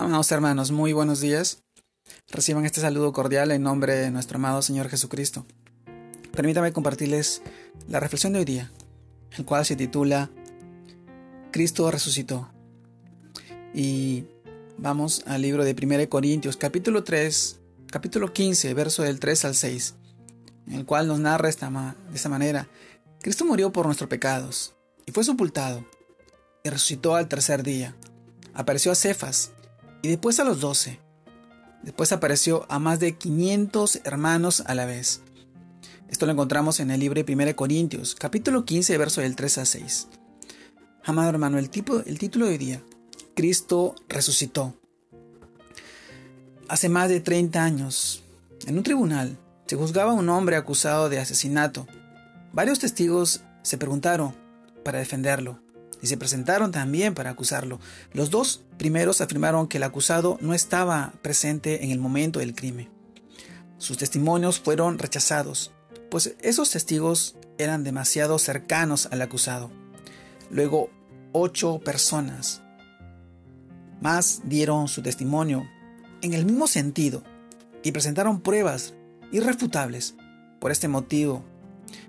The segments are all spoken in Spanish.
Amados hermanos, muy buenos días. Reciban este saludo cordial en nombre de nuestro amado Señor Jesucristo. Permítame compartirles la reflexión de hoy día, el cual se titula Cristo resucitó. Y vamos al libro de 1 Corintios, capítulo 3, capítulo 15, verso del 3 al 6, en el cual nos narra de esta manera. Cristo murió por nuestros pecados y fue sepultado y resucitó al tercer día. Apareció a Cefas y después a los doce. Después apareció a más de 500 hermanos a la vez. Esto lo encontramos en el libro de 1 Corintios, capítulo 15, verso del 3 a 6. Amado hermano, el, tipo, el título de hoy día, Cristo resucitó. Hace más de 30 años, en un tribunal, se juzgaba a un hombre acusado de asesinato. Varios testigos se preguntaron para defenderlo y se presentaron también para acusarlo. Los dos primeros afirmaron que el acusado no estaba presente en el momento del crimen. Sus testimonios fueron rechazados, pues esos testigos eran demasiado cercanos al acusado. Luego, ocho personas más dieron su testimonio en el mismo sentido y presentaron pruebas irrefutables. Por este motivo,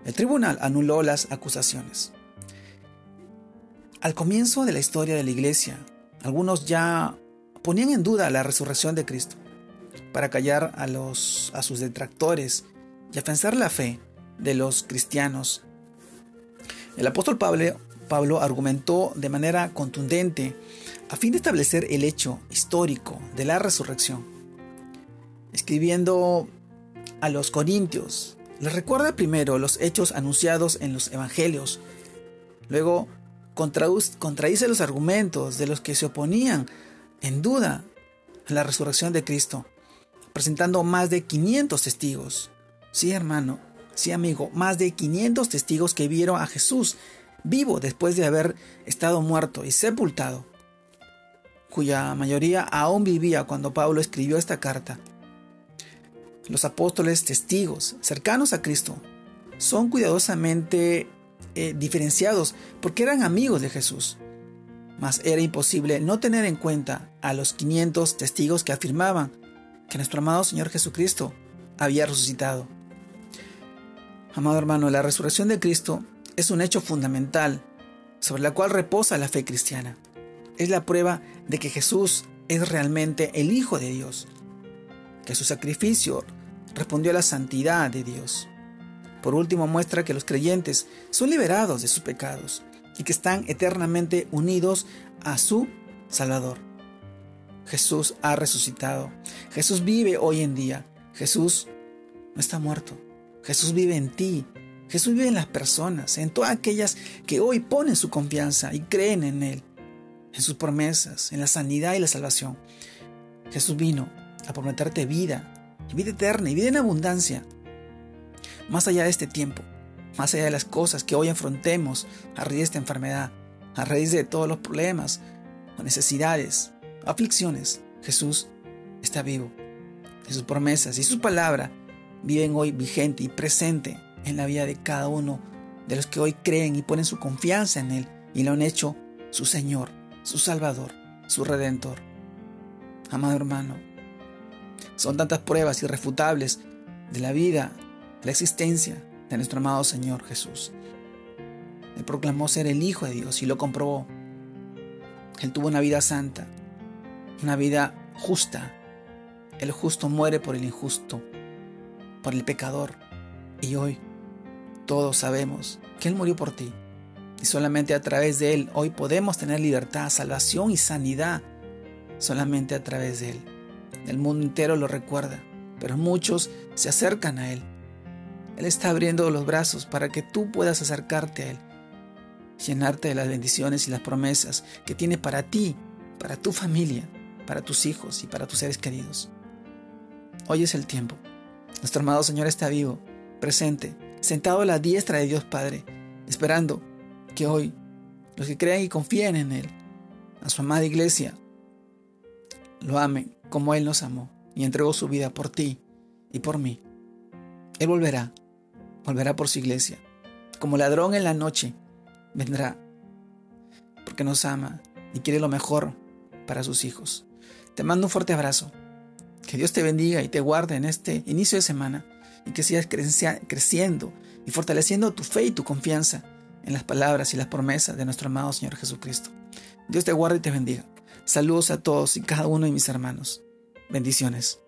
el tribunal anuló las acusaciones. Al comienzo de la historia de la iglesia, algunos ya ponían en duda la resurrección de Cristo. Para callar a, los, a sus detractores y afianzar la fe de los cristianos, el apóstol Pablo, Pablo argumentó de manera contundente a fin de establecer el hecho histórico de la resurrección. Escribiendo a los corintios, les recuerda primero los hechos anunciados en los evangelios, luego contradice los argumentos de los que se oponían en duda a la resurrección de Cristo, presentando más de 500 testigos. Sí, hermano, sí, amigo, más de 500 testigos que vieron a Jesús vivo después de haber estado muerto y sepultado, cuya mayoría aún vivía cuando Pablo escribió esta carta. Los apóstoles testigos cercanos a Cristo son cuidadosamente eh, diferenciados porque eran amigos de Jesús. Mas era imposible no tener en cuenta a los 500 testigos que afirmaban que nuestro amado Señor Jesucristo había resucitado. Amado hermano, la resurrección de Cristo es un hecho fundamental sobre la cual reposa la fe cristiana. Es la prueba de que Jesús es realmente el Hijo de Dios, que su sacrificio respondió a la santidad de Dios. Por último, muestra que los creyentes son liberados de sus pecados y que están eternamente unidos a su Salvador. Jesús ha resucitado. Jesús vive hoy en día. Jesús no está muerto. Jesús vive en ti. Jesús vive en las personas, en todas aquellas que hoy ponen su confianza y creen en Él, en sus promesas, en la sanidad y la salvación. Jesús vino a prometerte vida, vida eterna y vida en abundancia más allá de este tiempo, más allá de las cosas que hoy enfrentemos a raíz de esta enfermedad, a raíz de todos los problemas necesidades, aflicciones, Jesús está vivo. Y sus promesas y su palabra viven hoy vigente y presente en la vida de cada uno de los que hoy creen y ponen su confianza en Él y lo han hecho su Señor, su Salvador, su Redentor. Amado hermano, son tantas pruebas irrefutables de la vida la existencia de nuestro amado Señor Jesús. Él proclamó ser el Hijo de Dios y lo comprobó. Él tuvo una vida santa, una vida justa. El justo muere por el injusto, por el pecador. Y hoy todos sabemos que Él murió por ti. Y solamente a través de Él hoy podemos tener libertad, salvación y sanidad. Solamente a través de Él. El mundo entero lo recuerda, pero muchos se acercan a Él él está abriendo los brazos para que tú puedas acercarte a Él, llenarte de las bendiciones y las promesas que tiene para ti, para tu familia, para tus hijos y para tus seres queridos. Hoy es el tiempo. Nuestro amado Señor está vivo, presente, sentado a la diestra de Dios Padre, esperando que hoy los que crean y confíen en Él, a su amada iglesia, lo amen como Él nos amó y entregó su vida por ti y por mí. Él volverá volverá por su iglesia. Como ladrón en la noche, vendrá, porque nos ama y quiere lo mejor para sus hijos. Te mando un fuerte abrazo. Que Dios te bendiga y te guarde en este inicio de semana y que sigas creciendo y fortaleciendo tu fe y tu confianza en las palabras y las promesas de nuestro amado Señor Jesucristo. Dios te guarde y te bendiga. Saludos a todos y cada uno de mis hermanos. Bendiciones.